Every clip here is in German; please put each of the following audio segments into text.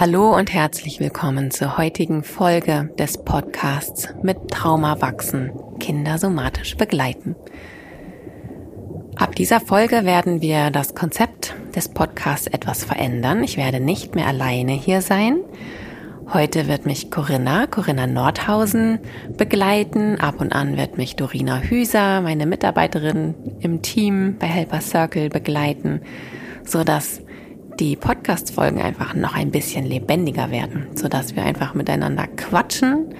Hallo und herzlich willkommen zur heutigen Folge des Podcasts mit Trauma wachsen, Kinder somatisch begleiten. Ab dieser Folge werden wir das Konzept des Podcasts etwas verändern. Ich werde nicht mehr alleine hier sein. Heute wird mich Corinna, Corinna Nordhausen begleiten. Ab und an wird mich Dorina Hüser, meine Mitarbeiterin im Team bei Helper Circle begleiten, so dass die Podcast-Folgen einfach noch ein bisschen lebendiger werden, sodass wir einfach miteinander quatschen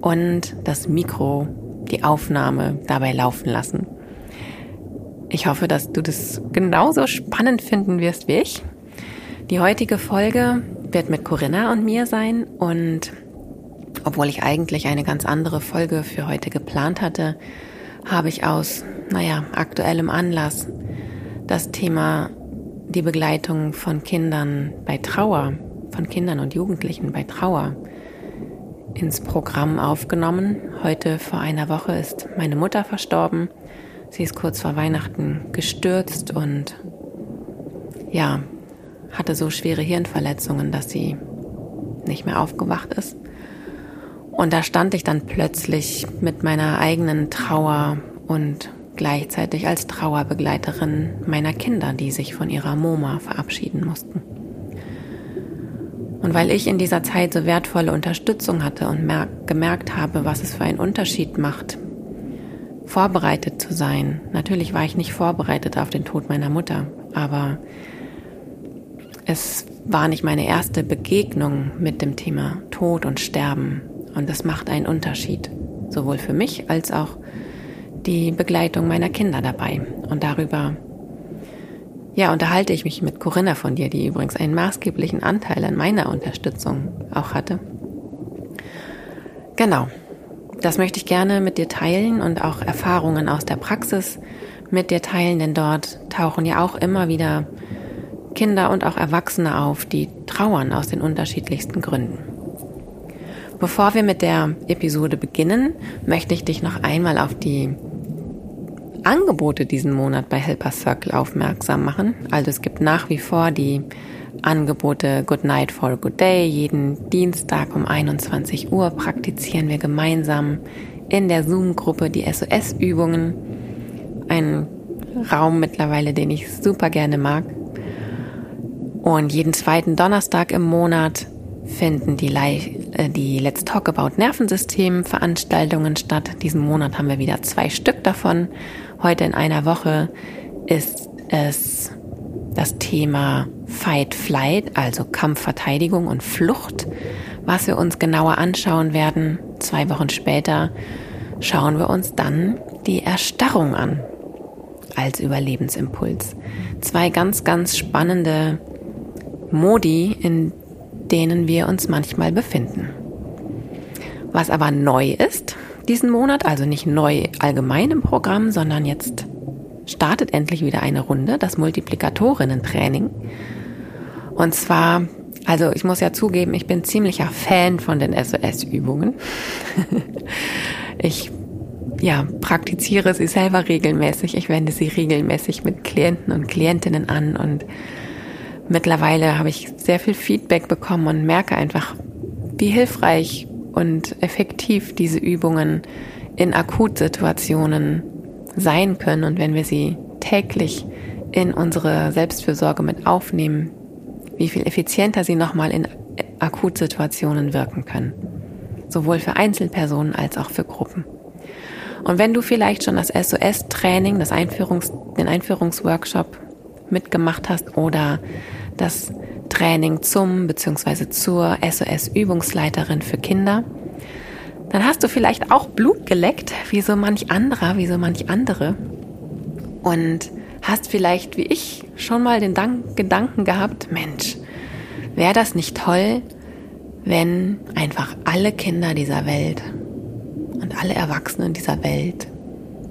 und das Mikro, die Aufnahme dabei laufen lassen. Ich hoffe, dass du das genauso spannend finden wirst wie ich. Die heutige Folge wird mit Corinna und mir sein und obwohl ich eigentlich eine ganz andere Folge für heute geplant hatte, habe ich aus, naja, aktuellem Anlass das Thema die Begleitung von Kindern bei Trauer, von Kindern und Jugendlichen bei Trauer ins Programm aufgenommen. Heute vor einer Woche ist meine Mutter verstorben. Sie ist kurz vor Weihnachten gestürzt und ja, hatte so schwere Hirnverletzungen, dass sie nicht mehr aufgewacht ist. Und da stand ich dann plötzlich mit meiner eigenen Trauer und gleichzeitig als Trauerbegleiterin meiner Kinder, die sich von ihrer Moma verabschieden mussten. Und weil ich in dieser Zeit so wertvolle Unterstützung hatte und gemerkt habe, was es für einen Unterschied macht, vorbereitet zu sein. Natürlich war ich nicht vorbereitet auf den Tod meiner Mutter, aber es war nicht meine erste Begegnung mit dem Thema Tod und Sterben. Und das macht einen Unterschied, sowohl für mich als auch die Begleitung meiner Kinder dabei. Und darüber, ja, unterhalte ich mich mit Corinna von dir, die übrigens einen maßgeblichen Anteil an meiner Unterstützung auch hatte. Genau. Das möchte ich gerne mit dir teilen und auch Erfahrungen aus der Praxis mit dir teilen, denn dort tauchen ja auch immer wieder Kinder und auch Erwachsene auf, die trauern aus den unterschiedlichsten Gründen. Bevor wir mit der Episode beginnen, möchte ich dich noch einmal auf die Angebote diesen Monat bei Helper Circle aufmerksam machen. Also es gibt nach wie vor die Angebote Good Night for a Good Day. Jeden Dienstag um 21 Uhr praktizieren wir gemeinsam in der Zoom-Gruppe die SOS-Übungen. Ein Raum mittlerweile, den ich super gerne mag. Und jeden zweiten Donnerstag im Monat finden die, die Let's Talk About Nervensystem Veranstaltungen statt. Diesen Monat haben wir wieder zwei Stück davon. Heute in einer Woche ist es das Thema Fight Flight, also Kampf, Verteidigung und Flucht, was wir uns genauer anschauen werden. Zwei Wochen später schauen wir uns dann die Erstarrung an als Überlebensimpuls. Zwei ganz, ganz spannende Modi, in denen wir uns manchmal befinden. Was aber neu ist, diesen Monat, also nicht neu allgemein im Programm, sondern jetzt startet endlich wieder eine Runde, das Multiplikatorinnen-Training. Und zwar, also ich muss ja zugeben, ich bin ziemlicher Fan von den SOS-Übungen. ich ja, praktiziere sie selber regelmäßig. Ich wende sie regelmäßig mit Klienten und Klientinnen an und mittlerweile habe ich sehr viel Feedback bekommen und merke einfach, wie hilfreich und effektiv diese Übungen in Akutsituationen sein können und wenn wir sie täglich in unsere Selbstfürsorge mit aufnehmen, wie viel effizienter sie nochmal in Akutsituationen wirken können. Sowohl für Einzelpersonen als auch für Gruppen. Und wenn du vielleicht schon das SOS-Training, das Einführungs-, den Einführungsworkshop mitgemacht hast oder das Training zum bzw. zur SOS-Übungsleiterin für Kinder, dann hast du vielleicht auch Blut geleckt, wie so manch anderer, wie so manch andere. Und hast vielleicht, wie ich, schon mal den Dank Gedanken gehabt, Mensch, wäre das nicht toll, wenn einfach alle Kinder dieser Welt und alle Erwachsenen dieser Welt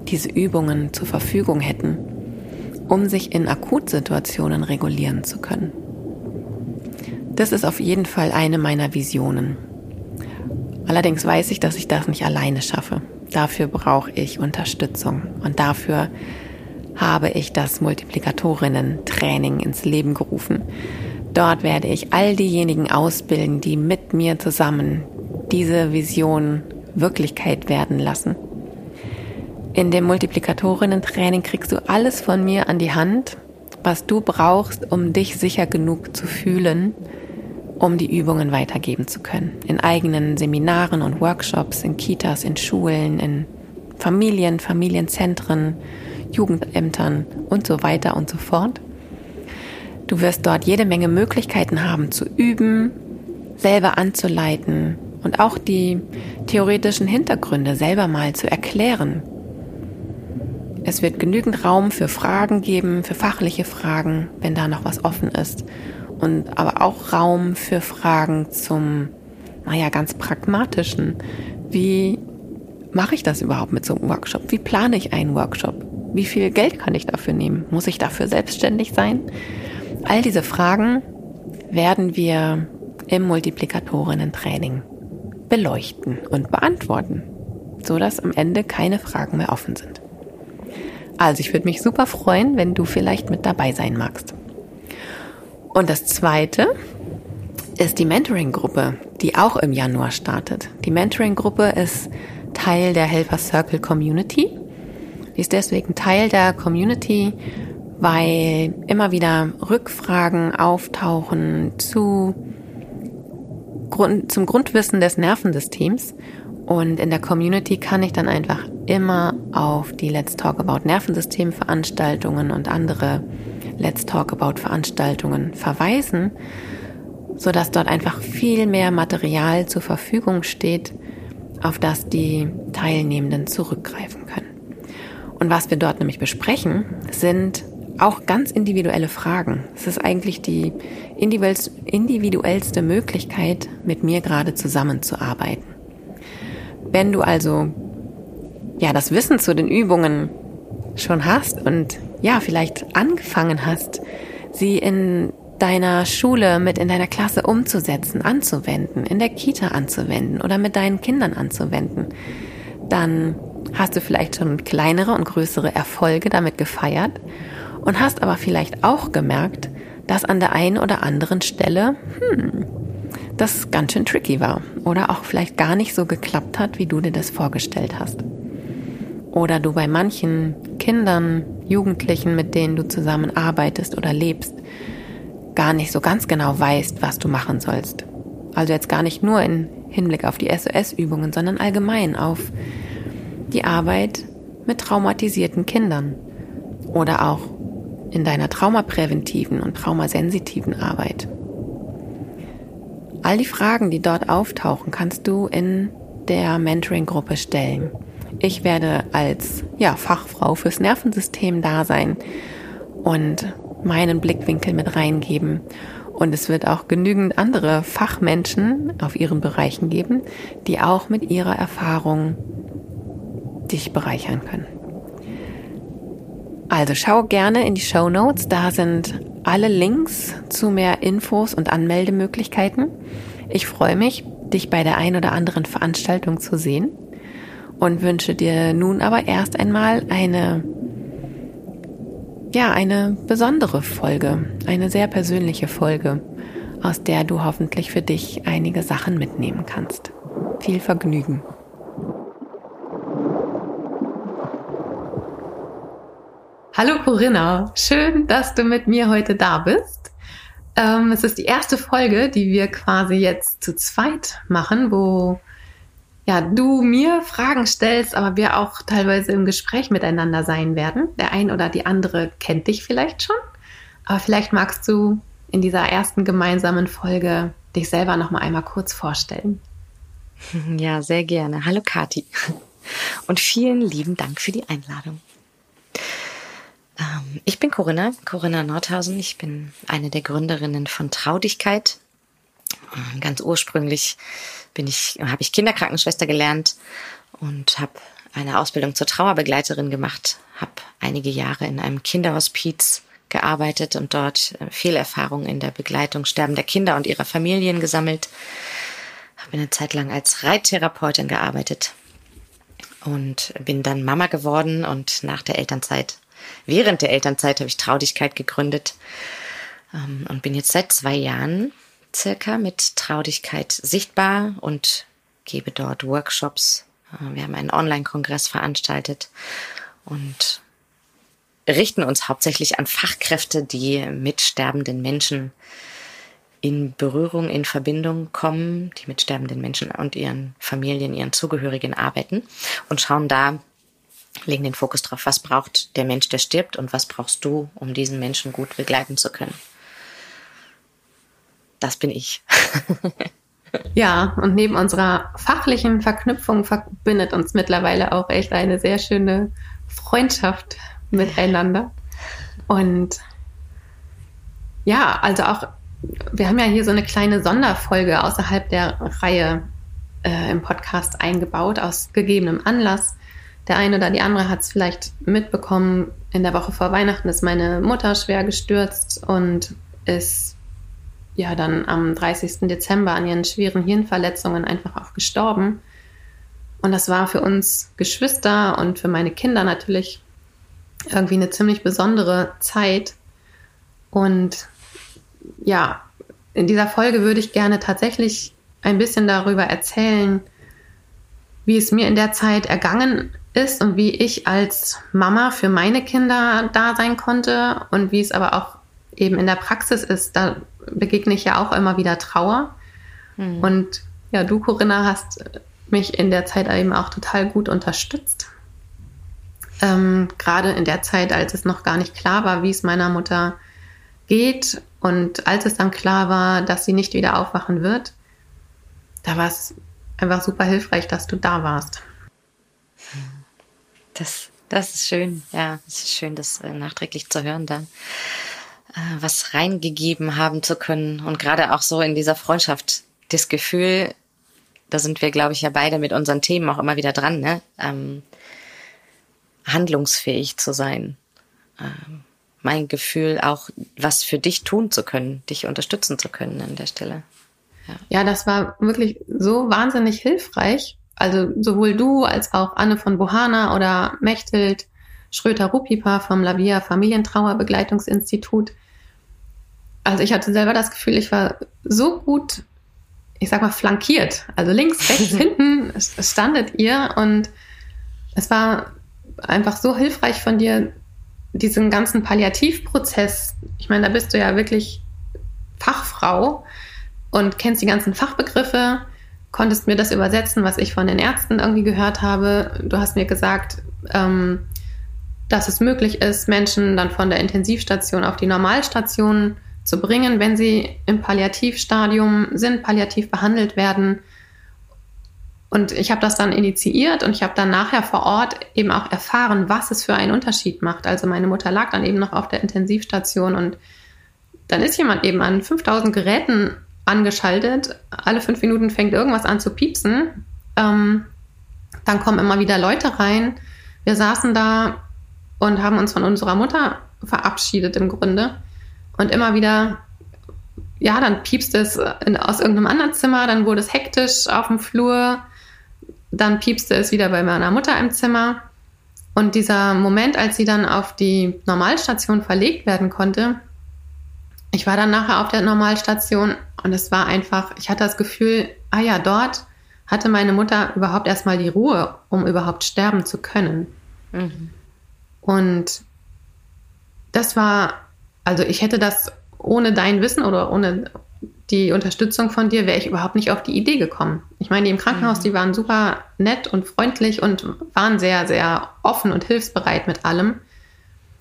diese Übungen zur Verfügung hätten, um sich in Akutsituationen regulieren zu können. Das ist auf jeden Fall eine meiner Visionen. Allerdings weiß ich, dass ich das nicht alleine schaffe. Dafür brauche ich Unterstützung und dafür habe ich das Multiplikatorinnen-Training ins Leben gerufen. Dort werde ich all diejenigen ausbilden, die mit mir zusammen diese Vision Wirklichkeit werden lassen. In dem Multiplikatorinnen-Training kriegst du alles von mir an die Hand, was du brauchst, um dich sicher genug zu fühlen, um die Übungen weitergeben zu können. In eigenen Seminaren und Workshops, in Kitas, in Schulen, in Familien, Familienzentren, Jugendämtern und so weiter und so fort. Du wirst dort jede Menge Möglichkeiten haben zu üben, selber anzuleiten und auch die theoretischen Hintergründe selber mal zu erklären. Es wird genügend Raum für Fragen geben, für fachliche Fragen, wenn da noch was offen ist. Und aber auch Raum für Fragen zum, naja, ganz pragmatischen. Wie mache ich das überhaupt mit so einem Workshop? Wie plane ich einen Workshop? Wie viel Geld kann ich dafür nehmen? Muss ich dafür selbstständig sein? All diese Fragen werden wir im Multiplikatorinnen-Training beleuchten und beantworten, so dass am Ende keine Fragen mehr offen sind. Also ich würde mich super freuen, wenn du vielleicht mit dabei sein magst. Und das zweite ist die Mentoring-Gruppe, die auch im Januar startet. Die Mentoring-Gruppe ist Teil der Helper Circle Community. Die ist deswegen Teil der Community, weil immer wieder Rückfragen auftauchen zu Grund, zum Grundwissen des Nervensystems. Und in der Community kann ich dann einfach immer auf die Let's Talk About Nervensystem Veranstaltungen und andere Let's Talk About Veranstaltungen verweisen, sodass dort einfach viel mehr Material zur Verfügung steht, auf das die Teilnehmenden zurückgreifen können. Und was wir dort nämlich besprechen, sind auch ganz individuelle Fragen. Es ist eigentlich die individuellste Möglichkeit, mit mir gerade zusammenzuarbeiten. Wenn du also ja das Wissen zu den Übungen schon hast und ja vielleicht angefangen hast, sie in deiner Schule mit in deiner Klasse umzusetzen, anzuwenden, in der Kita anzuwenden oder mit deinen Kindern anzuwenden, dann hast du vielleicht schon kleinere und größere Erfolge damit gefeiert und hast aber vielleicht auch gemerkt, dass an der einen oder anderen Stelle, hm, das ganz schön tricky war oder auch vielleicht gar nicht so geklappt hat, wie du dir das vorgestellt hast. Oder du bei manchen Kindern, Jugendlichen, mit denen du zusammen arbeitest oder lebst, gar nicht so ganz genau weißt, was du machen sollst. Also jetzt gar nicht nur in Hinblick auf die SOS-Übungen, sondern allgemein auf die Arbeit mit traumatisierten Kindern oder auch in deiner traumapräventiven und traumasensitiven Arbeit. All die Fragen, die dort auftauchen, kannst du in der Mentoring-Gruppe stellen. Ich werde als ja, Fachfrau fürs Nervensystem da sein und meinen Blickwinkel mit reingeben. Und es wird auch genügend andere Fachmenschen auf ihren Bereichen geben, die auch mit ihrer Erfahrung dich bereichern können. Also schau gerne in die Show Notes, da sind alle Links zu mehr Infos und Anmeldemöglichkeiten. Ich freue mich, dich bei der ein oder anderen Veranstaltung zu sehen und wünsche dir nun aber erst einmal eine ja, eine besondere Folge, eine sehr persönliche Folge, aus der du hoffentlich für dich einige Sachen mitnehmen kannst. Viel Vergnügen. Hallo Corinna, schön, dass du mit mir heute da bist. Ähm, es ist die erste Folge, die wir quasi jetzt zu zweit machen, wo ja, du mir Fragen stellst, aber wir auch teilweise im Gespräch miteinander sein werden. Der ein oder die andere kennt dich vielleicht schon, aber vielleicht magst du in dieser ersten gemeinsamen Folge dich selber noch mal einmal kurz vorstellen. Ja, sehr gerne. Hallo Kati. Und vielen lieben Dank für die Einladung. Ähm, ich bin Corinna, Corinna Nordhausen. Ich bin eine der Gründerinnen von Traudigkeit. Ähm, ganz ursprünglich bin ich, habe ich Kinderkrankenschwester gelernt und habe eine Ausbildung zur Trauerbegleiterin gemacht, habe einige Jahre in einem Kinderhospiz gearbeitet und dort äh, viel Erfahrung in der Begleitung sterbender Kinder und ihrer Familien gesammelt. Habe eine Zeit lang als Reittherapeutin gearbeitet und bin dann Mama geworden und nach der Elternzeit Während der Elternzeit habe ich Traudigkeit gegründet. ähm, und bin jetzt seit zwei Jahren circa mit Traudigkeit sichtbar und gebe dort Workshops. Äh, wir haben einen Online-Kongress veranstaltet und richten uns hauptsächlich an Fachkräfte, die mit sterbenden Menschen in Berührung, in Verbindung kommen, die mit sterbenden Menschen und ihren Familien, ihren Zugehörigen arbeiten und schauen da, legen den Fokus drauf, was braucht der Mensch, der stirbt und was brauchst du, um diesen Menschen gut begleiten zu können. Das bin ich. ja, und neben unserer fachlichen Verknüpfung verbindet uns mittlerweile auch echt eine sehr schöne Freundschaft miteinander. Und ja, also auch, wir haben ja hier so eine kleine Sonderfolge außerhalb der Reihe äh, im Podcast eingebaut, aus gegebenem Anlass. Der eine oder die andere hat es vielleicht mitbekommen. In der Woche vor Weihnachten ist meine Mutter schwer gestürzt und ist ja dann am 30. Dezember an ihren schweren Hirnverletzungen einfach auch gestorben. Und das war für uns Geschwister und für meine Kinder natürlich irgendwie eine ziemlich besondere Zeit. Und ja, in dieser Folge würde ich gerne tatsächlich ein bisschen darüber erzählen, wie es mir in der Zeit ergangen ist und wie ich als Mama für meine Kinder da sein konnte und wie es aber auch eben in der Praxis ist. Da begegne ich ja auch immer wieder Trauer. Mhm. Und ja, du, Corinna, hast mich in der Zeit eben auch total gut unterstützt. Ähm, Gerade in der Zeit, als es noch gar nicht klar war, wie es meiner Mutter geht und als es dann klar war, dass sie nicht wieder aufwachen wird, da war es einfach super hilfreich, dass du da warst. Das, das ist schön, ja, es ist schön, das äh, nachträglich zu hören dann äh, was reingegeben haben zu können und gerade auch so in dieser Freundschaft das Gefühl, da sind wir, glaube ich, ja beide mit unseren Themen auch immer wieder dran, ne? Ähm, handlungsfähig zu sein. Ähm, mein Gefühl, auch was für dich tun zu können, dich unterstützen zu können an der Stelle. Ja, ja das war wirklich so wahnsinnig hilfreich. Also sowohl du als auch Anne von Bohana oder Mechthild Schröter-Rupipa vom Lavia Familientrauerbegleitungsinstitut. Also ich hatte selber das Gefühl, ich war so gut, ich sag mal, flankiert. Also links, rechts, hinten standet ihr und es war einfach so hilfreich von dir, diesen ganzen Palliativprozess. Ich meine, da bist du ja wirklich Fachfrau und kennst die ganzen Fachbegriffe, konntest mir das übersetzen, was ich von den Ärzten irgendwie gehört habe. Du hast mir gesagt, ähm, dass es möglich ist, Menschen dann von der Intensivstation auf die Normalstation zu bringen, wenn sie im Palliativstadium sind, palliativ behandelt werden und ich habe das dann initiiert und ich habe dann nachher vor Ort eben auch erfahren, was es für einen Unterschied macht. Also meine Mutter lag dann eben noch auf der Intensivstation und dann ist jemand eben an 5000 Geräten angeschaltet. Alle fünf Minuten fängt irgendwas an zu piepsen. Ähm, dann kommen immer wieder Leute rein. Wir saßen da und haben uns von unserer Mutter verabschiedet im Grunde. Und immer wieder, ja, dann piepste es in, aus irgendeinem anderen Zimmer, dann wurde es hektisch auf dem Flur. Dann piepste es wieder bei meiner Mutter im Zimmer. Und dieser Moment, als sie dann auf die Normalstation verlegt werden konnte, ich war dann nachher auf der Normalstation und es war einfach, ich hatte das Gefühl, ah ja, dort hatte meine Mutter überhaupt erstmal die Ruhe, um überhaupt sterben zu können. Mhm. Und das war, also ich hätte das ohne dein Wissen oder ohne die Unterstützung von dir wäre ich überhaupt nicht auf die Idee gekommen. Ich meine, die im Krankenhaus, mhm. die waren super nett und freundlich und waren sehr, sehr offen und hilfsbereit mit allem.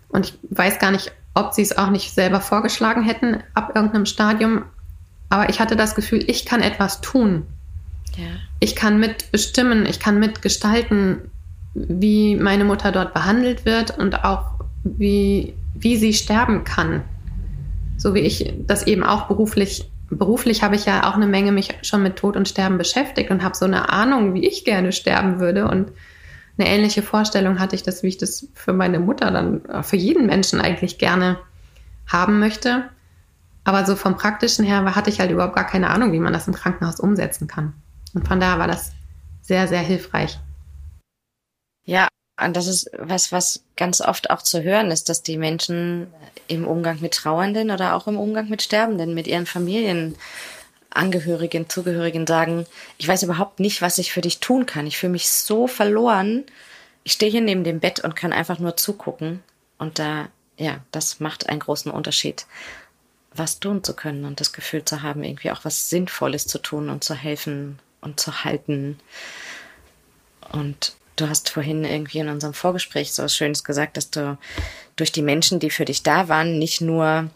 Und ich weiß gar nicht, ob sie es auch nicht selber vorgeschlagen hätten ab irgendeinem Stadium. Aber ich hatte das Gefühl, ich kann etwas tun. Ja. Ich kann mitbestimmen, ich kann mitgestalten, wie meine Mutter dort behandelt wird und auch wie, wie sie sterben kann. So wie ich das eben auch beruflich beruflich habe ich ja auch eine Menge mich schon mit Tod und Sterben beschäftigt und habe so eine Ahnung, wie ich gerne sterben würde. Und eine ähnliche Vorstellung hatte ich, das, wie ich das für meine Mutter dann, äh, für jeden Menschen eigentlich gerne haben möchte. Aber so vom Praktischen her hatte ich halt überhaupt gar keine Ahnung, wie man das im Krankenhaus umsetzen kann. Und von daher war das sehr, sehr hilfreich. Ja, Und das ist was, was ganz oft auch zu hören ist, dass die Menschen im Umgang mit Trauernden oder auch im Umgang mit Sterbenden, mit ihren Familienangehörigen, Zugehörigen sagen, ich weiß überhaupt nicht, was ich für dich tun kann. Ich fühle mich so verloren. Ich stehe hier neben dem Bett und kann einfach nur zugucken. Und da, ja, das macht einen großen Unterschied, was tun zu können und das Gefühl zu haben, irgendwie auch was Sinnvolles zu tun und zu helfen und zu halten. Und Du hast vorhin irgendwie in unserem Vorgespräch so was Schönes gesagt, dass du durch die Menschen, die für dich da waren, nicht nur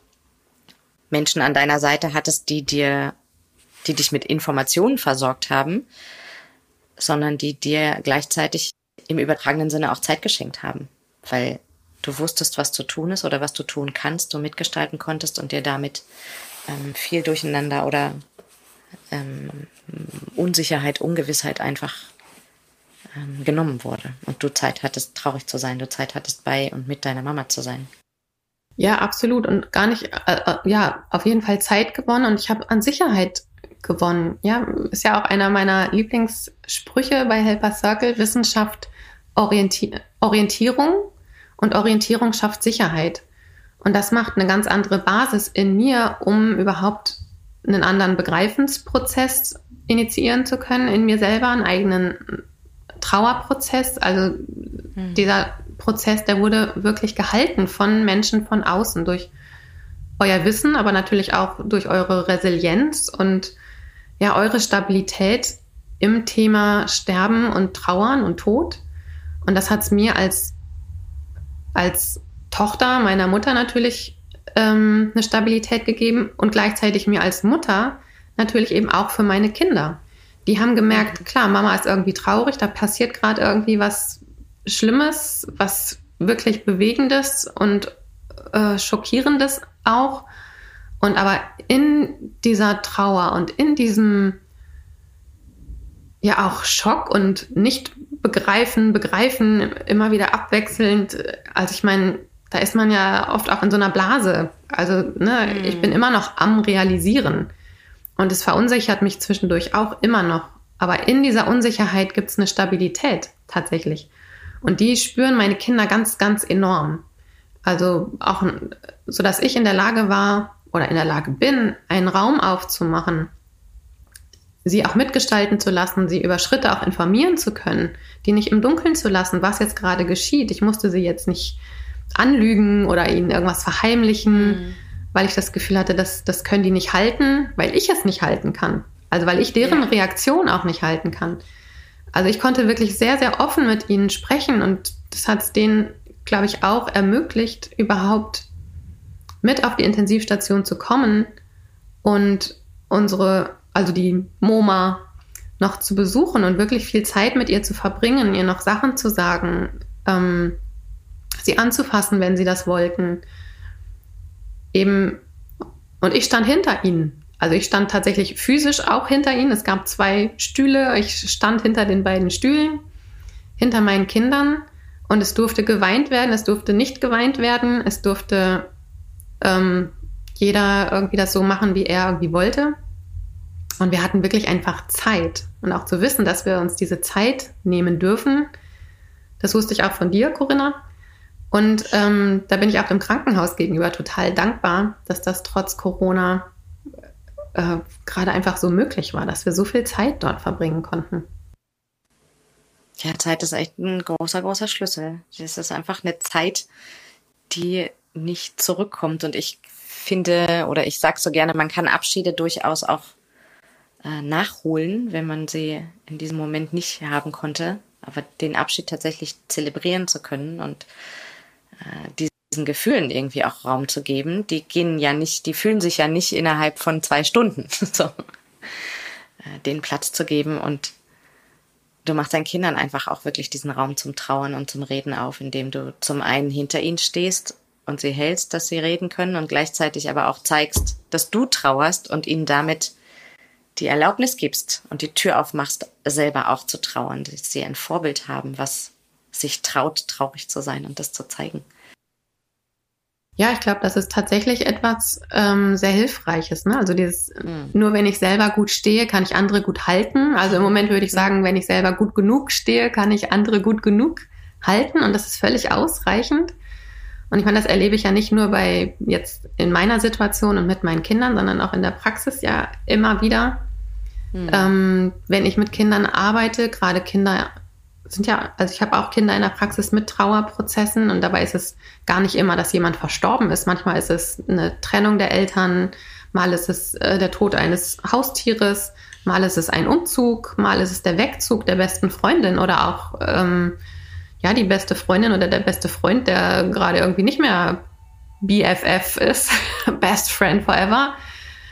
Menschen an deiner Seite hattest, die dir, die dich mit Informationen versorgt haben, sondern die dir gleichzeitig im übertragenen Sinne auch Zeit geschenkt haben, weil du wusstest, was zu tun ist oder was du tun kannst, du mitgestalten konntest und dir damit ähm, viel Durcheinander oder ähm, Unsicherheit, Ungewissheit einfach ähm, genommen wurde. Und du Zeit hattest, traurig zu sein, du Zeit hattest, bei und mit deiner Mama zu sein. Ja, absolut. Und gar nicht, äh, äh, ja, auf jeden Fall Zeit gewonnen. Und ich habe an Sicherheit gewonnen. Ja, ist ja auch einer meiner Lieblingssprüche bei Helper Circle, Wissenschaft, Orienti Orientierung und Orientierung schafft Sicherheit. Und das macht eine ganz andere Basis in mir, um überhaupt einen anderen Begreifensprozess initiieren zu können, in mir selber einen eigenen Trauerprozess, also mhm. dieser Prozess, der wurde wirklich gehalten von Menschen von außen durch euer Wissen, aber natürlich auch durch eure Resilienz und ja, eure Stabilität im Thema Sterben und Trauern und Tod. Und das hat es mir als, als Tochter meiner Mutter natürlich ähm, eine Stabilität gegeben und gleichzeitig mir als Mutter natürlich eben auch für meine Kinder. Die haben gemerkt, klar, Mama ist irgendwie traurig, da passiert gerade irgendwie was Schlimmes, was wirklich Bewegendes und äh, Schockierendes auch. Und aber in dieser Trauer und in diesem ja auch Schock und nicht begreifen, begreifen, immer wieder abwechselnd. Also ich meine, da ist man ja oft auch in so einer Blase. Also ne, mhm. ich bin immer noch am Realisieren. Und es verunsichert mich zwischendurch auch immer noch. Aber in dieser Unsicherheit gibt es eine Stabilität tatsächlich. Und die spüren meine Kinder ganz, ganz enorm. Also auch, so dass ich in der Lage war oder in der Lage bin, einen Raum aufzumachen, sie auch mitgestalten zu lassen, sie über Schritte auch informieren zu können, die nicht im Dunkeln zu lassen, was jetzt gerade geschieht. Ich musste sie jetzt nicht anlügen oder ihnen irgendwas verheimlichen. Mhm weil ich das Gefühl hatte, dass das können die nicht halten, weil ich es nicht halten kann. Also weil ich deren ja. Reaktion auch nicht halten kann. Also ich konnte wirklich sehr, sehr offen mit ihnen sprechen und das hat es denen, glaube ich, auch ermöglicht, überhaupt mit auf die Intensivstation zu kommen und unsere, also die MoMA noch zu besuchen und wirklich viel Zeit mit ihr zu verbringen, ihr noch Sachen zu sagen, ähm, sie anzufassen, wenn sie das wollten eben, und ich stand hinter ihnen. Also ich stand tatsächlich physisch auch hinter ihnen. Es gab zwei Stühle. Ich stand hinter den beiden Stühlen, hinter meinen Kindern. Und es durfte geweint werden, es durfte nicht geweint werden, es durfte ähm, jeder irgendwie das so machen, wie er irgendwie wollte. Und wir hatten wirklich einfach Zeit. Und auch zu wissen, dass wir uns diese Zeit nehmen dürfen, das wusste ich auch von dir, Corinna. Und ähm, da bin ich auch dem Krankenhaus gegenüber total dankbar, dass das trotz Corona äh, gerade einfach so möglich war, dass wir so viel Zeit dort verbringen konnten. Ja, Zeit ist echt ein großer, großer Schlüssel. Es ist einfach eine Zeit, die nicht zurückkommt. Und ich finde, oder ich sage so gerne, man kann Abschiede durchaus auch äh, nachholen, wenn man sie in diesem Moment nicht haben konnte. Aber den Abschied tatsächlich zelebrieren zu können und äh, diesen Gefühlen irgendwie auch Raum zu geben. Die gehen ja nicht, die fühlen sich ja nicht innerhalb von zwei Stunden. so. Äh, den Platz zu geben und du machst deinen Kindern einfach auch wirklich diesen Raum zum Trauern und zum Reden auf, indem du zum einen hinter ihnen stehst und sie hältst, dass sie reden können und gleichzeitig aber auch zeigst, dass du trauerst und ihnen damit die Erlaubnis gibst und die Tür aufmachst, selber auch zu trauern, dass sie ein Vorbild haben, was sich traut, traurig zu sein und das zu zeigen. Ja, ich glaube, das ist tatsächlich etwas ähm, sehr Hilfreiches. Ne? Also dieses, mhm. nur wenn ich selber gut stehe, kann ich andere gut halten. Also im Moment würde ich sagen, wenn ich selber gut genug stehe, kann ich andere gut genug halten und das ist völlig ausreichend. Und ich meine, das erlebe ich ja nicht nur bei jetzt in meiner Situation und mit meinen Kindern, sondern auch in der Praxis ja immer wieder. Mhm. Ähm, wenn ich mit Kindern arbeite, gerade Kinder sind ja, also ich habe auch Kinder in der Praxis mit Trauerprozessen und dabei ist es gar nicht immer, dass jemand verstorben ist. Manchmal ist es eine Trennung der Eltern, mal ist es äh, der Tod eines Haustieres, mal ist es ein Umzug, mal ist es der Wegzug der besten Freundin oder auch ähm, ja die beste Freundin oder der beste Freund, der gerade irgendwie nicht mehr BFF ist, Best Friend Forever.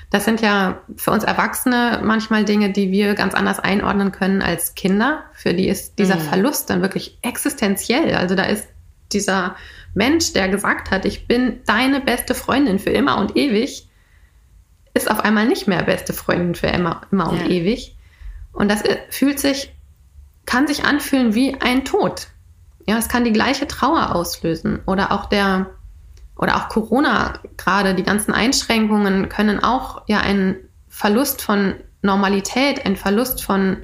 Das sind ja für uns Erwachsene manchmal Dinge, die wir ganz anders einordnen können als Kinder. Für die ist dieser mhm. Verlust dann wirklich existenziell. Also da ist dieser Mensch, der gesagt hat, ich bin deine beste Freundin für immer und ewig, ist auf einmal nicht mehr beste Freundin für immer, immer und ja. ewig. Und das äh, fühlt sich, kann sich anfühlen wie ein Tod. Ja, es kann die gleiche Trauer auslösen. Oder auch der, oder auch Corona gerade, die ganzen Einschränkungen können auch ja einen Verlust von Normalität, einen Verlust von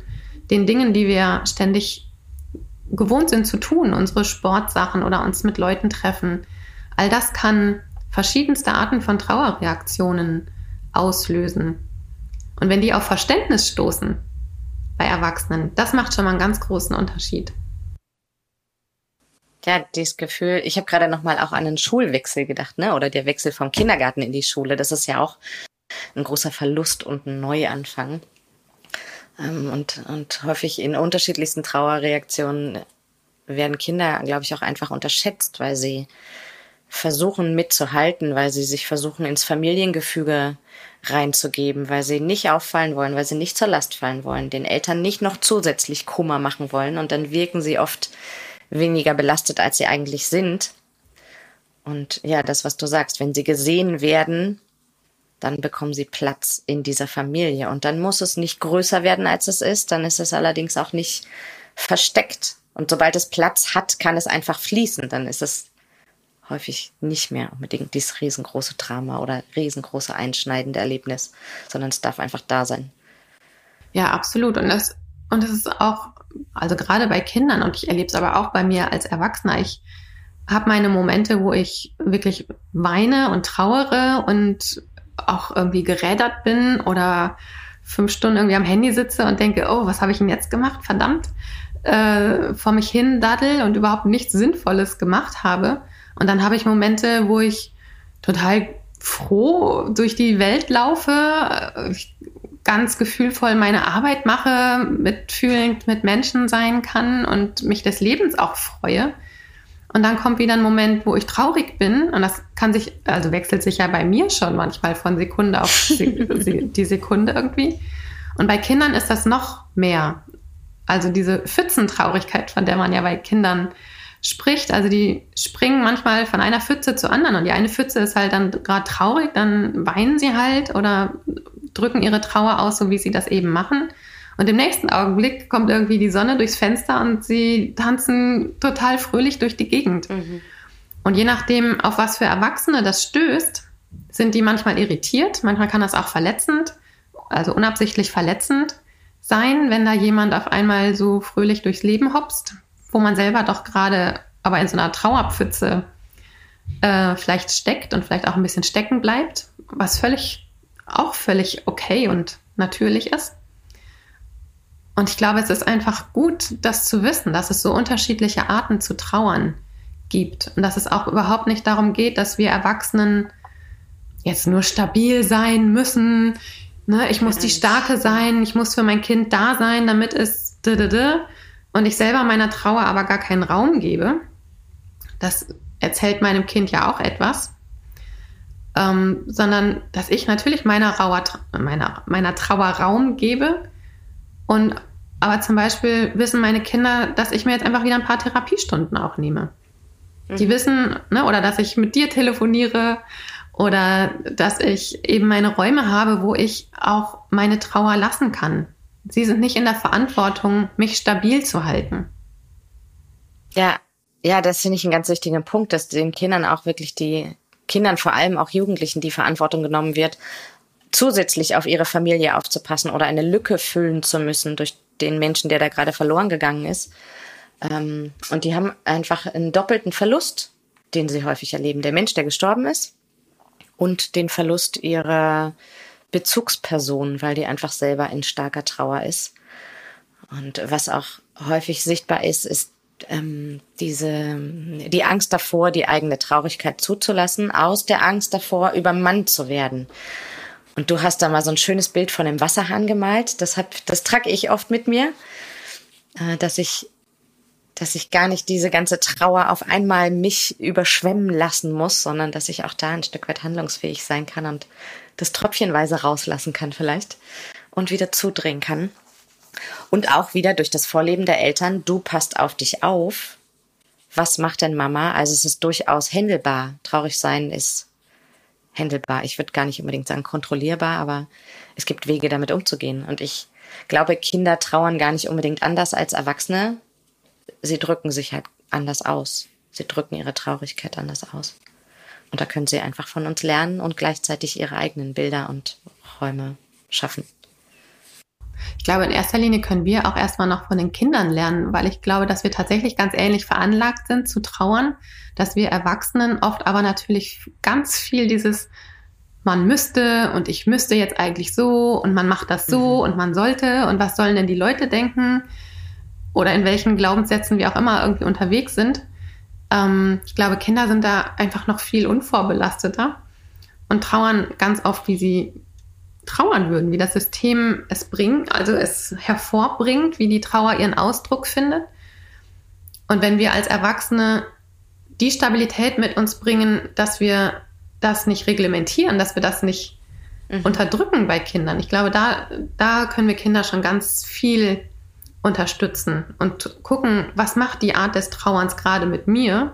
den Dingen, die wir ständig gewohnt sind zu tun, unsere Sportsachen oder uns mit Leuten treffen. All das kann verschiedenste Arten von Trauerreaktionen auslösen. Und wenn die auf Verständnis stoßen bei Erwachsenen, das macht schon mal einen ganz großen Unterschied ja, dieses Gefühl, ich habe gerade nochmal auch an einen Schulwechsel gedacht, ne? Oder der Wechsel vom Kindergarten in die Schule. Das ist ja auch ein großer Verlust und ein Neuanfang. Ähm, und, und häufig in unterschiedlichsten Trauerreaktionen werden Kinder, glaube ich, auch einfach unterschätzt, weil sie versuchen mitzuhalten, weil sie sich versuchen ins Familiengefüge reinzugeben, weil sie nicht auffallen wollen, weil sie nicht zur Last fallen wollen, den Eltern nicht noch zusätzlich Kummer machen wollen und dann wirken sie oft weniger belastet, als sie eigentlich sind. Und ja, das, was du sagst, wenn sie gesehen werden, dann bekommen sie Platz in dieser Familie. Und dann muss es nicht größer werden, als es ist. Dann ist es allerdings auch nicht versteckt. Und sobald es Platz hat, kann es einfach fließen. Dann ist es häufig nicht mehr unbedingt dieses riesengroße Drama oder riesengroße einschneidende Erlebnis, sondern es darf einfach da sein. Ja, absolut. Und das, und das ist auch also gerade bei Kindern und ich erlebe es aber auch bei mir als Erwachsener, ich habe meine Momente, wo ich wirklich weine und trauere und auch irgendwie gerädert bin oder fünf Stunden irgendwie am Handy sitze und denke, oh, was habe ich denn jetzt gemacht? Verdammt, äh, vor mich hin daddel und überhaupt nichts Sinnvolles gemacht habe. Und dann habe ich Momente, wo ich total froh durch die Welt laufe. Ich ganz gefühlvoll meine Arbeit mache, mitfühlend mit Menschen sein kann und mich des Lebens auch freue. Und dann kommt wieder ein Moment, wo ich traurig bin. Und das kann sich, also wechselt sich ja bei mir schon manchmal von Sekunde auf die Sekunde irgendwie. Und bei Kindern ist das noch mehr. Also diese Pfützentraurigkeit, von der man ja bei Kindern spricht. Also die springen manchmal von einer Pfütze zur anderen. Und die eine Pfütze ist halt dann gerade traurig, dann weinen sie halt oder drücken ihre Trauer aus, so wie sie das eben machen. Und im nächsten Augenblick kommt irgendwie die Sonne durchs Fenster und sie tanzen total fröhlich durch die Gegend. Mhm. Und je nachdem, auf was für Erwachsene das stößt, sind die manchmal irritiert, manchmal kann das auch verletzend, also unabsichtlich verletzend sein, wenn da jemand auf einmal so fröhlich durchs Leben hopst, wo man selber doch gerade aber in so einer Trauerpfütze äh, vielleicht steckt und vielleicht auch ein bisschen stecken bleibt, was völlig auch völlig okay und natürlich ist. Und ich glaube, es ist einfach gut, das zu wissen, dass es so unterschiedliche Arten zu trauern gibt und dass es auch überhaupt nicht darum geht, dass wir Erwachsenen jetzt nur stabil sein müssen. Ne? Ich muss die Starke sein, ich muss für mein Kind da sein, damit es und ich selber meiner Trauer aber gar keinen Raum gebe. Das erzählt meinem Kind ja auch etwas ähm, sondern dass ich natürlich meiner, Rauer, meiner, meiner Trauer Raum gebe und aber zum Beispiel wissen meine Kinder, dass ich mir jetzt einfach wieder ein paar Therapiestunden auch nehme. Mhm. Die wissen, ne, oder dass ich mit dir telefoniere oder dass ich eben meine Räume habe, wo ich auch meine Trauer lassen kann. Sie sind nicht in der Verantwortung, mich stabil zu halten. Ja, ja, das finde ich einen ganz wichtigen Punkt, dass den Kindern auch wirklich die Kindern, vor allem auch Jugendlichen, die Verantwortung genommen wird, zusätzlich auf ihre Familie aufzupassen oder eine Lücke füllen zu müssen durch den Menschen, der da gerade verloren gegangen ist. Ähm, und die haben einfach einen doppelten Verlust, den sie häufig erleben. Der Mensch, der gestorben ist und den Verlust ihrer Bezugsperson, weil die einfach selber in starker Trauer ist. Und was auch häufig sichtbar ist, ist ähm, diese die Angst davor, die eigene Traurigkeit zuzulassen, aus der Angst davor, übermannt zu werden. Und du hast da mal so ein schönes Bild von dem Wasserhahn gemalt. Das hab, das trage ich oft mit mir, äh, dass ich dass ich gar nicht diese ganze Trauer auf einmal mich überschwemmen lassen muss, sondern dass ich auch da ein Stück weit handlungsfähig sein kann und das tröpfchenweise rauslassen kann vielleicht und wieder zudrehen kann. Und auch wieder durch das Vorleben der Eltern, du passt auf dich auf. Was macht denn Mama? Also es ist durchaus händelbar. Traurig sein ist händelbar. Ich würde gar nicht unbedingt sagen kontrollierbar, aber es gibt Wege, damit umzugehen. Und ich glaube, Kinder trauern gar nicht unbedingt anders als Erwachsene. Sie drücken sich halt anders aus. Sie drücken ihre Traurigkeit anders aus. Und da können sie einfach von uns lernen und gleichzeitig ihre eigenen Bilder und Räume schaffen. Ich glaube, in erster Linie können wir auch erstmal noch von den Kindern lernen, weil ich glaube, dass wir tatsächlich ganz ähnlich veranlagt sind zu trauern, dass wir Erwachsenen oft aber natürlich ganz viel dieses man müsste und ich müsste jetzt eigentlich so und man macht das so mhm. und man sollte und was sollen denn die Leute denken oder in welchen Glaubenssätzen wir auch immer irgendwie unterwegs sind. Ähm, ich glaube, Kinder sind da einfach noch viel unvorbelasteter und trauern ganz oft, wie sie trauern würden, wie das System es bringt, also es hervorbringt, wie die Trauer ihren Ausdruck findet. Und wenn wir als Erwachsene die Stabilität mit uns bringen, dass wir das nicht reglementieren, dass wir das nicht mhm. unterdrücken bei Kindern. Ich glaube, da, da können wir Kinder schon ganz viel unterstützen und gucken, was macht die Art des Trauerns gerade mit mir?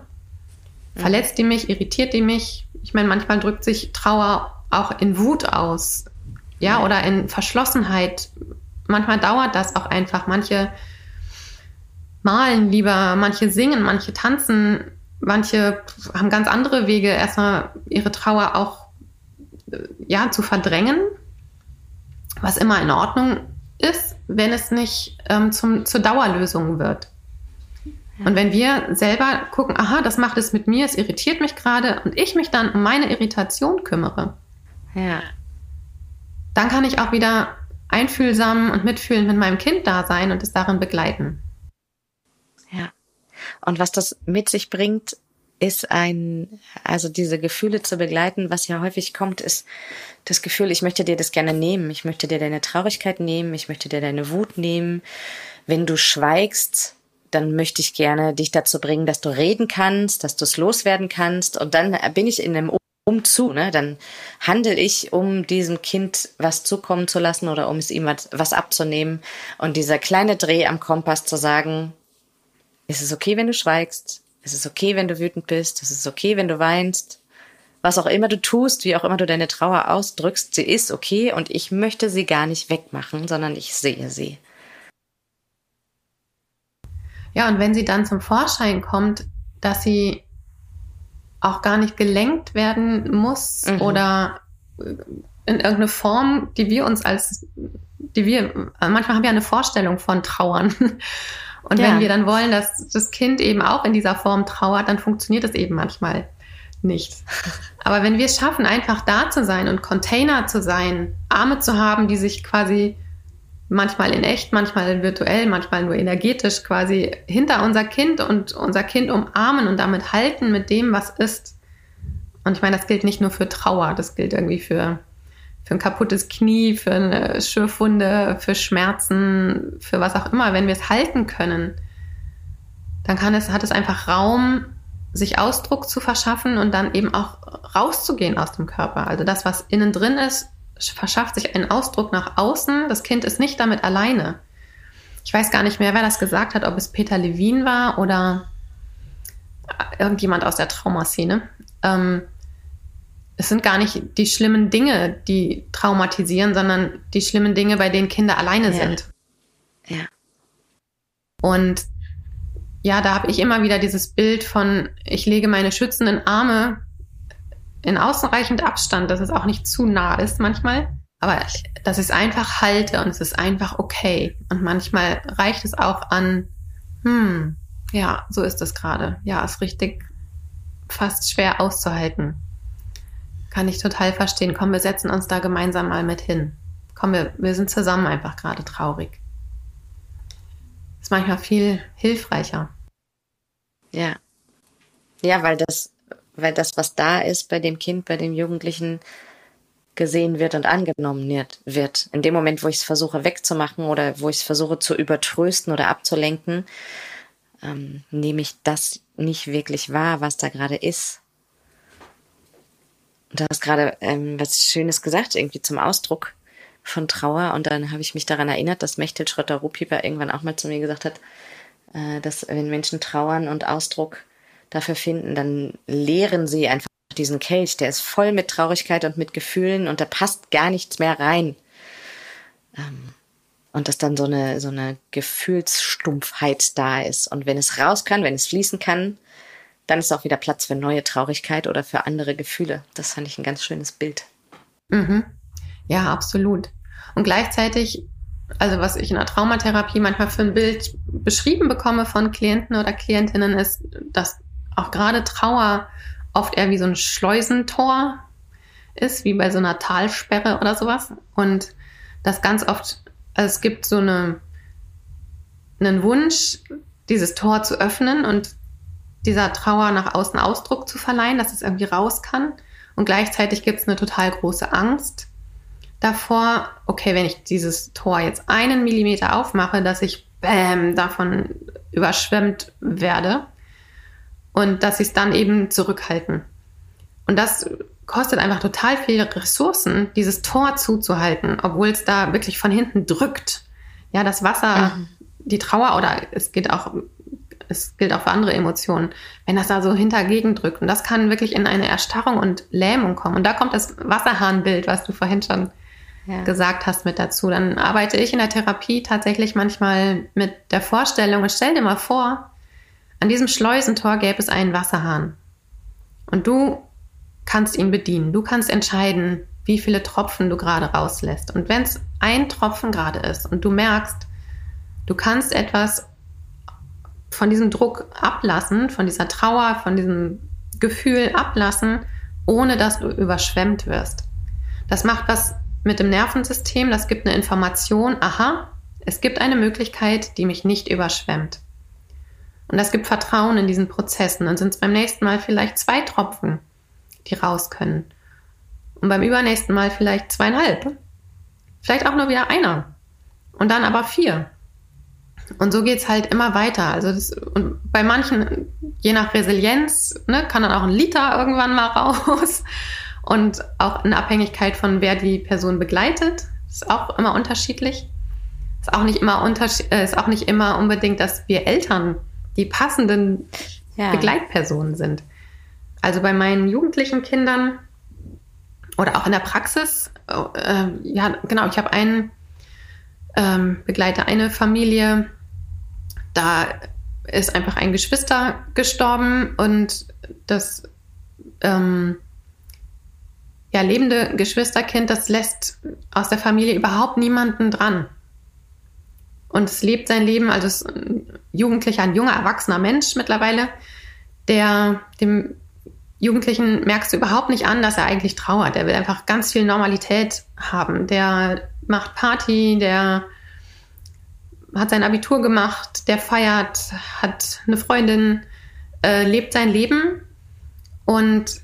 Verletzt die mich, irritiert die mich? Ich meine, manchmal drückt sich Trauer auch in Wut aus, ja, oder in Verschlossenheit. Manchmal dauert das auch einfach. Manche malen lieber, manche singen, manche tanzen, manche haben ganz andere Wege, erstmal ihre Trauer auch ja, zu verdrängen, was immer in Ordnung ist, wenn es nicht ähm, zum, zur Dauerlösung wird. Und wenn wir selber gucken, aha, das macht es mit mir, es irritiert mich gerade und ich mich dann um meine Irritation kümmere, ja dann kann ich auch wieder einfühlsam und mitfühlend mit meinem Kind da sein und es darin begleiten. Ja. Und was das mit sich bringt, ist ein, also diese Gefühle zu begleiten, was ja häufig kommt, ist das Gefühl, ich möchte dir das gerne nehmen, ich möchte dir deine Traurigkeit nehmen, ich möchte dir deine Wut nehmen. Wenn du schweigst, dann möchte ich gerne dich dazu bringen, dass du reden kannst, dass du es loswerden kannst. Und dann bin ich in einem um zu, ne? Dann handle ich, um diesem Kind was zukommen zu lassen oder um es ihm was, was abzunehmen. Und dieser kleine Dreh am Kompass zu sagen, ist es okay, wenn du schweigst? Ist es okay, wenn du wütend bist? Ist es okay, wenn du weinst? Was auch immer du tust, wie auch immer du deine Trauer ausdrückst, sie ist okay und ich möchte sie gar nicht wegmachen, sondern ich sehe sie. Ja, und wenn sie dann zum Vorschein kommt, dass sie auch gar nicht gelenkt werden muss mhm. oder in irgendeine Form, die wir uns als, die wir, manchmal haben wir eine Vorstellung von Trauern. Und ja. wenn wir dann wollen, dass das Kind eben auch in dieser Form trauert, dann funktioniert es eben manchmal nicht. Aber wenn wir es schaffen, einfach da zu sein und Container zu sein, Arme zu haben, die sich quasi manchmal in echt, manchmal virtuell, manchmal nur energetisch quasi hinter unser Kind und unser Kind umarmen und damit halten mit dem, was ist. Und ich meine, das gilt nicht nur für Trauer, das gilt irgendwie für, für ein kaputtes Knie, für eine Schürfwunde, für Schmerzen, für was auch immer. Wenn wir es halten können, dann kann es, hat es einfach Raum, sich Ausdruck zu verschaffen und dann eben auch rauszugehen aus dem Körper. Also das, was innen drin ist, verschafft sich einen Ausdruck nach außen. Das Kind ist nicht damit alleine. Ich weiß gar nicht mehr, wer das gesagt hat, ob es Peter Levin war oder irgendjemand aus der Traumaszene. Ähm, es sind gar nicht die schlimmen Dinge, die traumatisieren, sondern die schlimmen Dinge, bei denen Kinder alleine ja. sind. Ja. Und ja, da habe ich immer wieder dieses Bild von, ich lege meine schützenden Arme in ausreichend Abstand, dass es auch nicht zu nah ist manchmal. Aber dass ich es einfach halte und es ist einfach okay. Und manchmal reicht es auch an, hm, Ja, so ist es gerade. Ja, ist richtig fast schwer auszuhalten. Kann ich total verstehen. Komm, wir setzen uns da gemeinsam mal mit hin. Komm, wir, wir sind zusammen einfach gerade traurig. Ist manchmal viel hilfreicher. Ja. Ja, weil das, weil das, was da ist bei dem Kind, bei dem Jugendlichen, gesehen wird und angenommen wird. In dem Moment, wo ich es versuche wegzumachen oder wo ich es versuche zu übertrösten oder abzulenken, ähm, nehme ich das nicht wirklich wahr, was da gerade ist. Du hast gerade ähm, was Schönes gesagt, irgendwie zum Ausdruck von Trauer. Und dann habe ich mich daran erinnert, dass Mechtel Schröter-Rupiper irgendwann auch mal zu mir gesagt hat, äh, dass wenn Menschen trauern und Ausdruck dafür finden, dann leeren sie einfach diesen Kelch. Der ist voll mit Traurigkeit und mit Gefühlen und da passt gar nichts mehr rein. Ähm, und dass dann so eine, so eine Gefühlsstumpfheit da ist. Und wenn es raus kann, wenn es fließen kann, dann ist auch wieder Platz für neue Traurigkeit oder für andere Gefühle. Das fand ich ein ganz schönes Bild. Mhm. Ja, absolut. Und gleichzeitig, also was ich in der Traumatherapie manchmal für ein Bild beschrieben bekomme von Klienten oder Klientinnen, ist, dass auch gerade Trauer oft eher wie so ein Schleusentor ist, wie bei so einer Talsperre oder sowas. Und das ganz oft, also es gibt so eine, einen Wunsch, dieses Tor zu öffnen und dieser Trauer nach außen Ausdruck zu verleihen, dass es irgendwie raus kann. Und gleichzeitig gibt es eine total große Angst davor, okay, wenn ich dieses Tor jetzt einen Millimeter aufmache, dass ich bäm davon überschwemmt werde und dass sie es dann eben zurückhalten. Und das kostet einfach total viele Ressourcen, dieses Tor zuzuhalten, obwohl es da wirklich von hinten drückt. Ja, das Wasser, mhm. die Trauer oder es geht auch, es gilt auch für andere Emotionen, wenn das da so hintergegen drückt. Und das kann wirklich in eine Erstarrung und Lähmung kommen. Und da kommt das Wasserhahnbild, was du vorhin schon ja. gesagt hast, mit dazu. Dann arbeite ich in der Therapie tatsächlich manchmal mit der Vorstellung und stell dir mal vor, an diesem Schleusentor gäbe es einen Wasserhahn. Und du kannst ihn bedienen. Du kannst entscheiden, wie viele Tropfen du gerade rauslässt. Und wenn es ein Tropfen gerade ist und du merkst, du kannst etwas von diesem Druck ablassen, von dieser Trauer, von diesem Gefühl ablassen, ohne dass du überschwemmt wirst. Das macht was mit dem Nervensystem, das gibt eine Information, aha, es gibt eine Möglichkeit, die mich nicht überschwemmt. Und das gibt Vertrauen in diesen Prozessen. Dann sind es beim nächsten Mal vielleicht zwei Tropfen, die raus können. Und beim übernächsten Mal vielleicht zweieinhalb. Vielleicht auch nur wieder einer. Und dann aber vier. Und so geht es halt immer weiter. Also das, und bei manchen, je nach Resilienz, ne, kann dann auch ein Liter irgendwann mal raus. Und auch in Abhängigkeit von wer die Person begleitet. Ist auch immer unterschiedlich. Ist auch nicht immer, unterschied, äh, ist auch nicht immer unbedingt, dass wir Eltern die passenden ja. Begleitpersonen sind. Also bei meinen jugendlichen Kindern oder auch in der Praxis, äh, ja, genau, ich habe einen ähm, begleite eine Familie, da ist einfach ein Geschwister gestorben und das ähm, ja, lebende Geschwisterkind, das lässt aus der Familie überhaupt niemanden dran und es lebt sein Leben, also ist ein Jugendlicher, ein junger, erwachsener Mensch mittlerweile, der dem Jugendlichen merkst du überhaupt nicht an, dass er eigentlich trauert. Der will einfach ganz viel Normalität haben. Der macht Party, der hat sein Abitur gemacht, der feiert, hat eine Freundin, äh, lebt sein Leben und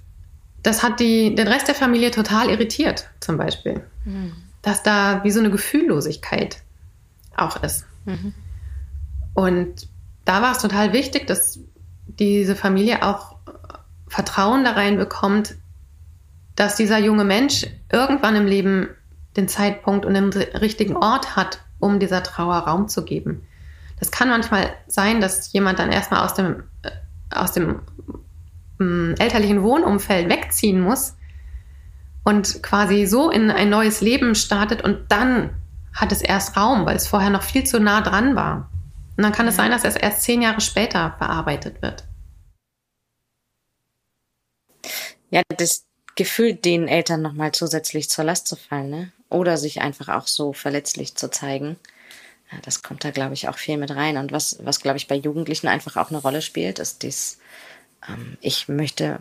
das hat die, den Rest der Familie total irritiert, zum Beispiel. Mhm. Dass da wie so eine Gefühllosigkeit auch ist. Mhm. Und da war es total wichtig, dass diese Familie auch Vertrauen da rein bekommt, dass dieser junge Mensch irgendwann im Leben den Zeitpunkt und den richtigen Ort hat, um dieser Trauer Raum zu geben. Das kann manchmal sein, dass jemand dann erstmal aus dem, äh, aus dem ähm, elterlichen Wohnumfeld wegziehen muss und quasi so in ein neues Leben startet und dann hat es erst Raum, weil es vorher noch viel zu nah dran war. Und dann kann es sein, dass es erst zehn Jahre später bearbeitet wird. Ja, das Gefühl, den Eltern nochmal zusätzlich zur Last zu fallen, ne? Oder sich einfach auch so verletzlich zu zeigen, Ja, das kommt da, glaube ich, auch viel mit rein. Und was, was glaube ich, bei Jugendlichen einfach auch eine Rolle spielt, ist dies, ähm, ich möchte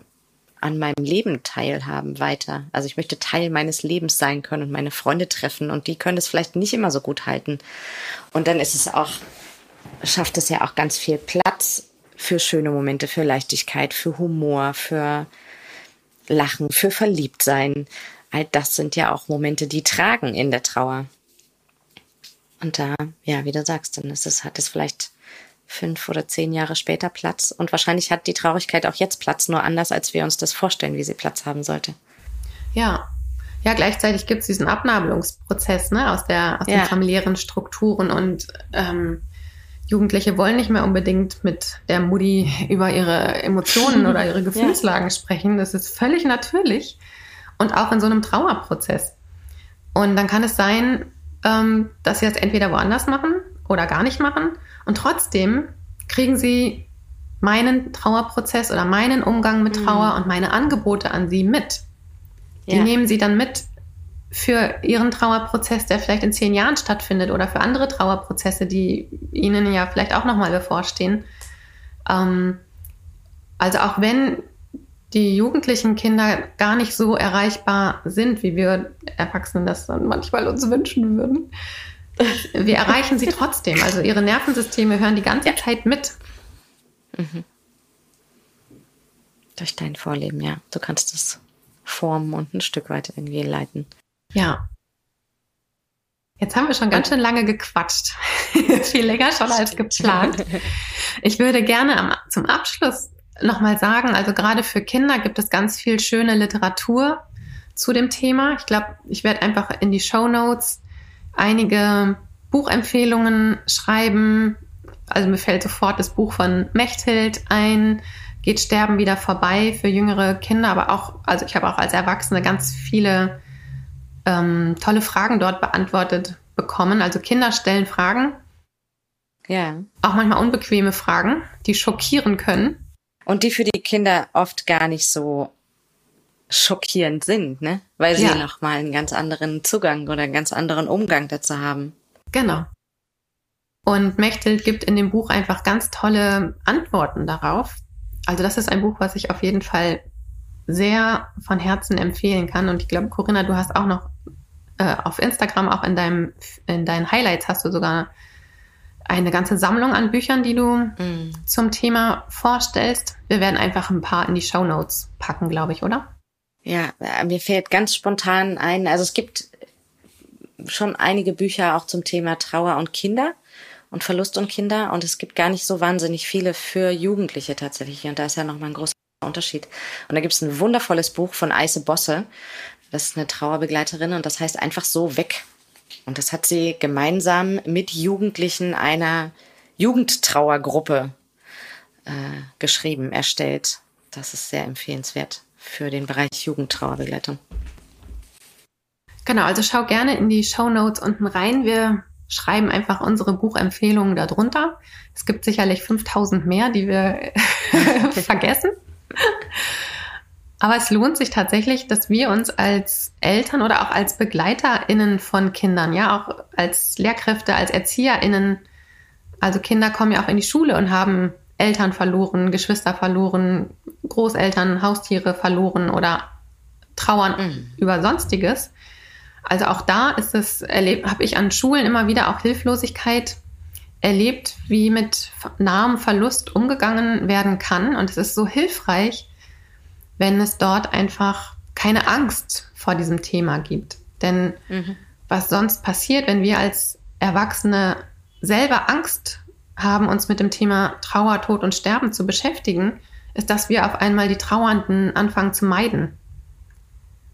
an meinem Leben teilhaben weiter. Also ich möchte Teil meines Lebens sein können und meine Freunde treffen und die können es vielleicht nicht immer so gut halten. Und dann ist es auch, schafft es ja auch ganz viel Platz für schöne Momente, für Leichtigkeit, für Humor, für Lachen, für Verliebtsein. All das sind ja auch Momente, die tragen in der Trauer. Und da, ja, wie du sagst, dann ist es, hat es vielleicht fünf oder zehn Jahre später Platz. Und wahrscheinlich hat die Traurigkeit auch jetzt Platz, nur anders, als wir uns das vorstellen, wie sie Platz haben sollte. Ja. Ja, gleichzeitig gibt es diesen Abnabelungsprozess ne, aus, der, aus ja. den familiären Strukturen und ähm, Jugendliche wollen nicht mehr unbedingt mit der Mutti über ihre Emotionen oder ihre Gefühlslagen ja. sprechen. Das ist völlig natürlich und auch in so einem Trauerprozess. Und dann kann es sein, ähm, dass sie das entweder woanders machen oder gar nicht machen. Und trotzdem kriegen sie meinen Trauerprozess oder meinen Umgang mit Trauer mhm. und meine Angebote an sie mit. Die ja. nehmen sie dann mit für ihren Trauerprozess, der vielleicht in zehn Jahren stattfindet oder für andere Trauerprozesse, die ihnen ja vielleicht auch nochmal bevorstehen. Ähm, also auch wenn die jugendlichen Kinder gar nicht so erreichbar sind, wie wir Erwachsenen das dann manchmal uns wünschen würden, wir erreichen sie trotzdem. Also ihre Nervensysteme hören die ganze ja. Zeit mit. Mhm. Durch dein Vorleben, ja. Du kannst es formen und ein Stück weit irgendwie leiten. Ja. Jetzt haben wir schon ganz schön lange gequatscht. Viel länger schon als geplant. Ich würde gerne am, zum Abschluss nochmal sagen, also gerade für Kinder gibt es ganz viel schöne Literatur zu dem Thema. Ich glaube, ich werde einfach in die Show Notes einige Buchempfehlungen schreiben. Also mir fällt sofort das Buch von Mechthild ein, geht Sterben wieder vorbei für jüngere Kinder, aber auch, also ich habe auch als Erwachsene ganz viele ähm, tolle Fragen dort beantwortet bekommen. Also Kinder stellen Fragen. Ja. Auch manchmal unbequeme Fragen, die schockieren können. Und die für die Kinder oft gar nicht so schockierend sind, ne? Weil sie ja. nochmal einen ganz anderen Zugang oder einen ganz anderen Umgang dazu haben. Genau. Und Mechthild gibt in dem Buch einfach ganz tolle Antworten darauf. Also das ist ein Buch, was ich auf jeden Fall sehr von Herzen empfehlen kann. Und ich glaube, Corinna, du hast auch noch äh, auf Instagram, auch in deinem, in deinen Highlights hast du sogar eine ganze Sammlung an Büchern, die du mm. zum Thema vorstellst. Wir werden einfach ein paar in die Show Notes packen, glaube ich, oder? Ja, mir fällt ganz spontan ein, also es gibt schon einige Bücher auch zum Thema Trauer und Kinder und Verlust und Kinder und es gibt gar nicht so wahnsinnig viele für Jugendliche tatsächlich und da ist ja nochmal ein großer Unterschied. Und da gibt es ein wundervolles Buch von Eise Bosse, das ist eine Trauerbegleiterin und das heißt einfach so weg. Und das hat sie gemeinsam mit Jugendlichen einer Jugendtrauergruppe äh, geschrieben, erstellt. Das ist sehr empfehlenswert für den Bereich Jugendtrauerbegleitung. Genau, also schau gerne in die Show Notes unten rein. Wir schreiben einfach unsere Buchempfehlungen darunter. Es gibt sicherlich 5000 mehr, die wir vergessen. Aber es lohnt sich tatsächlich, dass wir uns als Eltern oder auch als BegleiterInnen von Kindern, ja, auch als Lehrkräfte, als ErzieherInnen, also Kinder kommen ja auch in die Schule und haben Eltern verloren, Geschwister verloren, Großeltern, Haustiere verloren oder trauern mhm. über Sonstiges. Also auch da ist es erlebt, habe ich an Schulen immer wieder auch Hilflosigkeit erlebt, wie mit nahem Verlust umgegangen werden kann. Und es ist so hilfreich, wenn es dort einfach keine Angst vor diesem Thema gibt. Denn mhm. was sonst passiert, wenn wir als Erwachsene selber Angst haben, uns mit dem Thema Trauer, Tod und Sterben zu beschäftigen, ist, dass wir auf einmal die Trauernden anfangen zu meiden.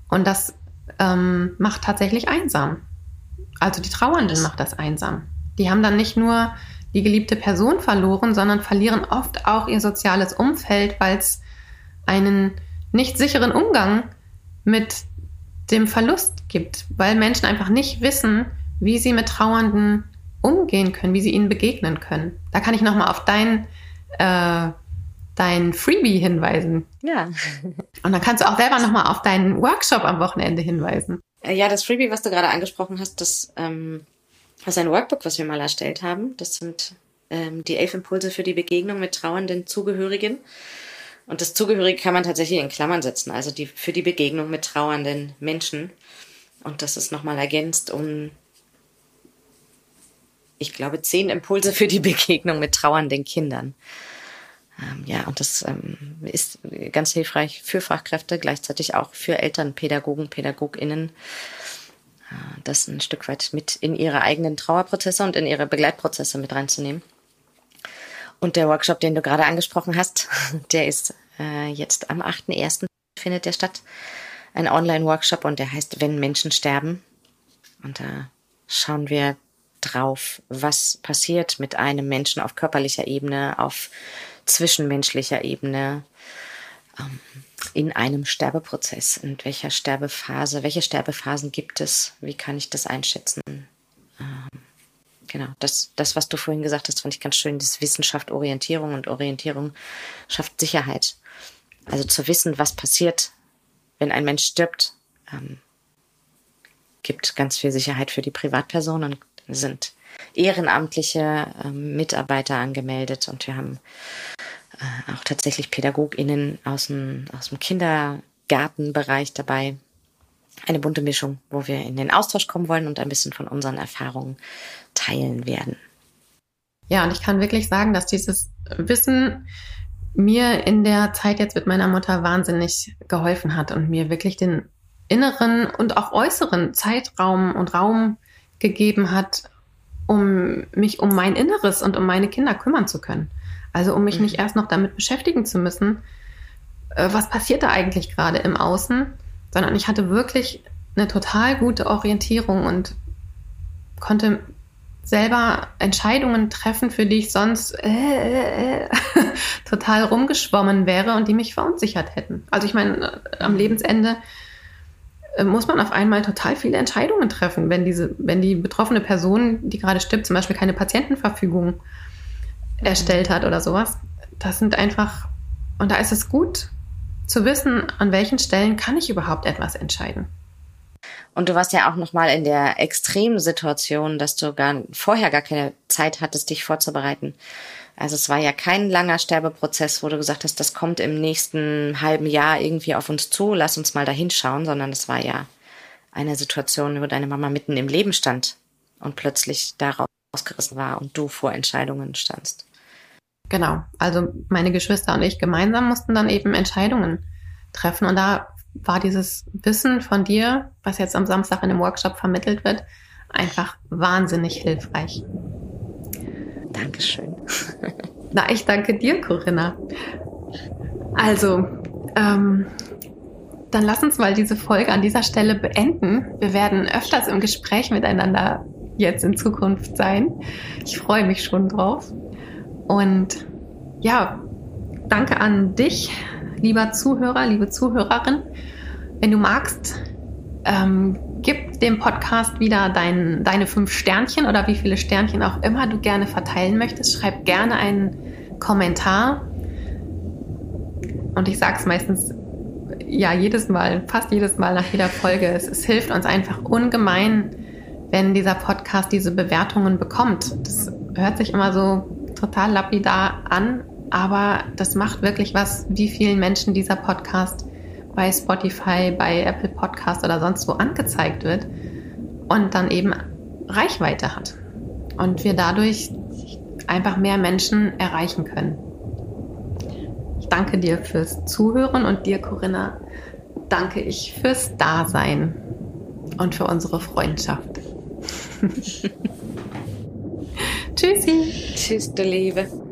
Und das ähm, macht tatsächlich einsam. Also die Trauernden macht das einsam. Die haben dann nicht nur die geliebte Person verloren, sondern verlieren oft auch ihr soziales Umfeld, weil es einen nicht sicheren Umgang mit dem Verlust gibt, weil Menschen einfach nicht wissen, wie sie mit Trauernden umgehen können, wie sie ihnen begegnen können. Da kann ich nochmal auf dein, äh, dein Freebie hinweisen. Ja. Und dann kannst du auch selber nochmal auf deinen Workshop am Wochenende hinweisen. Äh, ja, das Freebie, was du gerade angesprochen hast, das ähm, ist ein Workbook, was wir mal erstellt haben. Das sind ähm, die elf Impulse für die Begegnung mit trauernden Zugehörigen. Und das Zugehörige kann man tatsächlich in Klammern setzen, also die, für die Begegnung mit trauernden Menschen. Und das ist nochmal ergänzt um, ich glaube, zehn Impulse für die Begegnung mit trauernden Kindern. Ähm, ja, und das ähm, ist ganz hilfreich für Fachkräfte, gleichzeitig auch für Eltern, Pädagogen, PädagogInnen, äh, das ein Stück weit mit in ihre eigenen Trauerprozesse und in ihre Begleitprozesse mit reinzunehmen. Und der Workshop, den du gerade angesprochen hast, der ist äh, jetzt am 8.1. findet der statt. Ein Online-Workshop und der heißt Wenn Menschen sterben. Und da schauen wir drauf, was passiert mit einem Menschen auf körperlicher Ebene, auf zwischenmenschlicher Ebene, ähm, in einem Sterbeprozess, in welcher Sterbephase, welche Sterbephasen gibt es, wie kann ich das einschätzen. Ähm, genau, das, das, was du vorhin gesagt hast, fand ich ganz schön, das Wissenschaft Orientierung und Orientierung schafft Sicherheit. Also zu wissen, was passiert, wenn ein Mensch stirbt, ähm, gibt ganz viel Sicherheit für die Privatperson und sind ehrenamtliche ähm, Mitarbeiter angemeldet und wir haben äh, auch tatsächlich PädagogInnen aus dem, aus dem Kindergartenbereich dabei. Eine bunte Mischung, wo wir in den Austausch kommen wollen und ein bisschen von unseren Erfahrungen teilen werden. Ja, und ich kann wirklich sagen, dass dieses Wissen mir in der Zeit jetzt mit meiner Mutter wahnsinnig geholfen hat und mir wirklich den inneren und auch äußeren Zeitraum und Raum gegeben hat, um mich um mein Inneres und um meine Kinder kümmern zu können. Also um mich mhm. nicht erst noch damit beschäftigen zu müssen, äh, was passiert da eigentlich gerade im Außen, sondern ich hatte wirklich eine total gute Orientierung und konnte selber Entscheidungen treffen, für die ich sonst äh, äh, äh total rumgeschwommen wäre und die mich verunsichert hätten. Also ich meine, äh, am Lebensende äh, muss man auf einmal total viele Entscheidungen treffen, wenn diese, wenn die betroffene Person, die gerade stirbt, zum Beispiel keine Patientenverfügung erstellt hat oder sowas. Das sind einfach, und da ist es gut zu wissen, an welchen Stellen kann ich überhaupt etwas entscheiden. Und du warst ja auch noch mal in der extremen Situation, dass du gar vorher gar keine Zeit hattest, dich vorzubereiten. Also es war ja kein langer Sterbeprozess, wo du gesagt hast, das kommt im nächsten halben Jahr irgendwie auf uns zu, lass uns mal da hinschauen, sondern es war ja eine Situation, wo deine Mama mitten im Leben stand und plötzlich daraus ausgerissen war und du vor Entscheidungen standst. Genau. Also meine Geschwister und ich gemeinsam mussten dann eben Entscheidungen treffen. Und da war dieses Wissen von dir, was jetzt am Samstag in dem Workshop vermittelt wird, einfach wahnsinnig hilfreich. Dankeschön. Na, ich danke dir, Corinna. Also, ähm, dann lass uns mal diese Folge an dieser Stelle beenden. Wir werden öfters im Gespräch miteinander jetzt in Zukunft sein. Ich freue mich schon drauf. Und ja, danke an dich, lieber Zuhörer, liebe Zuhörerin. Wenn du magst, ähm, gib dem Podcast wieder dein, deine fünf Sternchen oder wie viele Sternchen auch immer du gerne verteilen möchtest. Schreib gerne einen Kommentar. Und ich sage es meistens, ja, jedes Mal, fast jedes Mal nach jeder Folge. Es, es hilft uns einfach ungemein, wenn dieser Podcast diese Bewertungen bekommt. Das hört sich immer so total lapidar an, aber das macht wirklich was, wie vielen Menschen dieser Podcast bei Spotify, bei Apple Podcast oder sonst wo angezeigt wird und dann eben Reichweite hat. Und wir dadurch einfach mehr Menschen erreichen können. Ich danke dir fürs Zuhören und dir, Corinna, danke ich fürs Dasein und für unsere Freundschaft. Tschüssi. Tschüss, du Liebe.